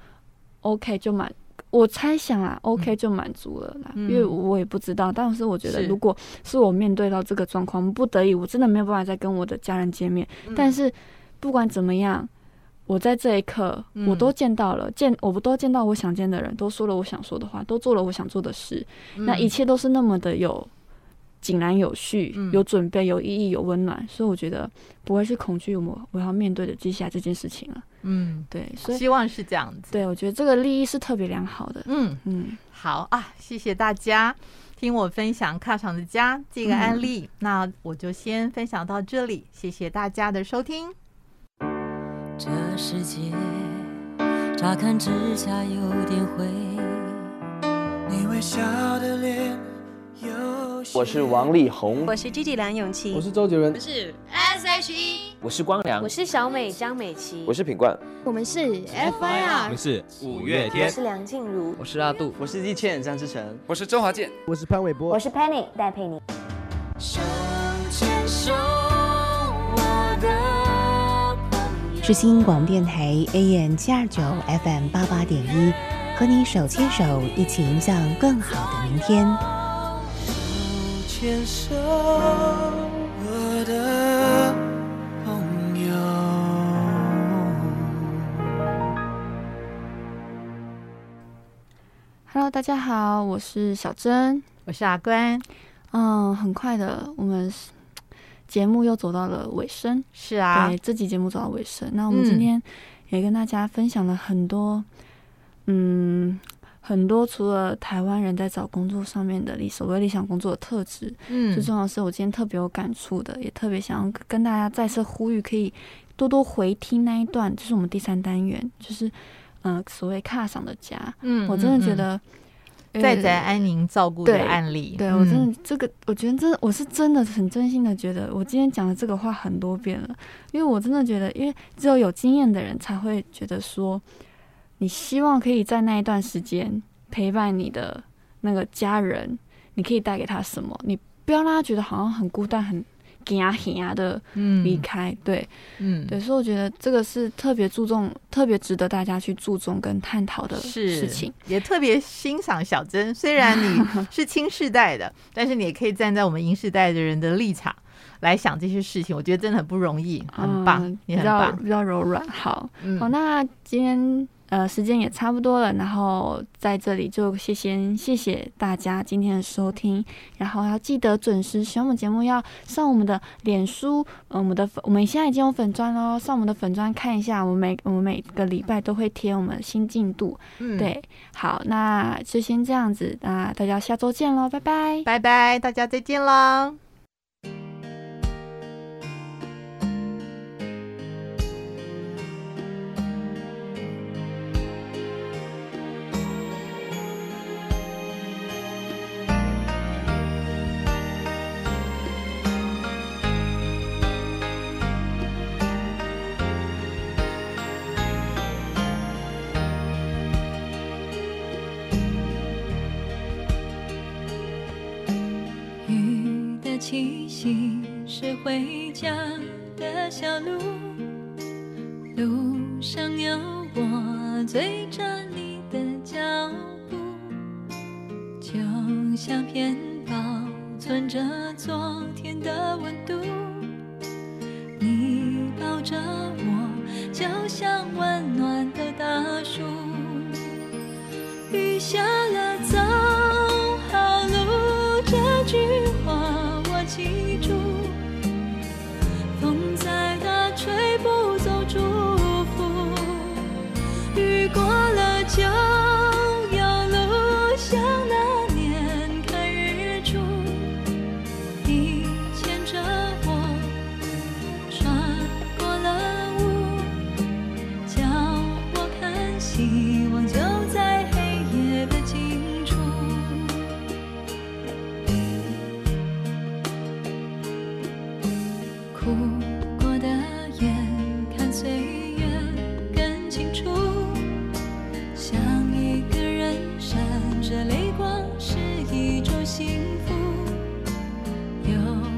OK 就满，我猜想啊，OK 就满足了啦。嗯、因为我也不知道，但是我觉得，如果是我面对到这个状况，不得已，我真的没有办法再跟我的家人见面。嗯、但是不管怎么样。我在这一刻，我都见到了，嗯、见我不都见到我想见的人，都说了我想说的话，都做了我想做的事，嗯、那一切都是那么的有井然有序，嗯、有准备，有意义，有温暖，所以我觉得不会是恐惧我我要面对的接下来这件事情了。嗯，对，所以
希望是这样子。
对，我觉得这个利益是特别良好的。嗯嗯，
嗯好啊，谢谢大家听我分享卡场的家这个案例，嗯、那我就先分享到这里，谢谢大家的收听。这世界乍看之下有点灰，你微笑的脸，我是王力宏，
我是 Gigi 梁咏琪，
我是周杰伦，
我是 S.H.E，
我是光良，
我是小美张美琪，
我是品冠，
我们是 F.I.R，
我们是五月天，
我是梁静茹，
我是阿杜，
我是易倩张智成，
我是周华健，
我是潘玮柏，
我是 Penny 戴佩妮。
世新广电台 AM 七二九 FM 八八点一，和你手牵手，一起迎向更好的明天。手牵手，我的朋友。
Hello，大家好，我是小珍，
我是阿关。
嗯，很快的，我们。节目又走到了尾声，
是啊，
对，这集节目走到尾声。那我们今天也跟大家分享了很多，嗯，很多除了台湾人在找工作上面的理所谓理想工作的特质，嗯，最重要的是我今天特别有感触的，也特别想要跟大家再次呼吁，可以多多回听那一段，就是我们第三单元，就是呃所谓卡上的家。
嗯，
我真的觉得。
在宅安宁照顾的案例，
对，对我真的这个，我觉得真的，我是真的很真心的觉得，我今天讲的这个话很多遍了，因为我真的觉得，因为只有有经验的人才会觉得说，你希望可以在那一段时间陪伴你的那个家人，你可以带给他什么？你不要让他觉得好像很孤单，很。给啊给啊的离开，嗯、对，嗯，对，所以我觉得这个是特别注重、特别值得大家去注重跟探讨的事情，
也特别欣赏小珍。虽然你 是青世代的，但是你也可以站在我们银世代的人的立场来想这些事情。我觉得真的很不容易，很棒，嗯、你很棒，
比较柔软。好，嗯、好，那今天。呃，时间也差不多了，然后在这里就谢谢谢谢大家今天的收听，然后要记得准时喜欢我们节目，要上我们的脸书，呃、我们的我们现在已经有粉砖喽，上我们的粉砖看一下，我们每我们每个礼拜都会贴我们的新进度，嗯，对，好，那就先这样子，那大家下周见喽，拜拜，
拜拜，大家再
见喽。幸福有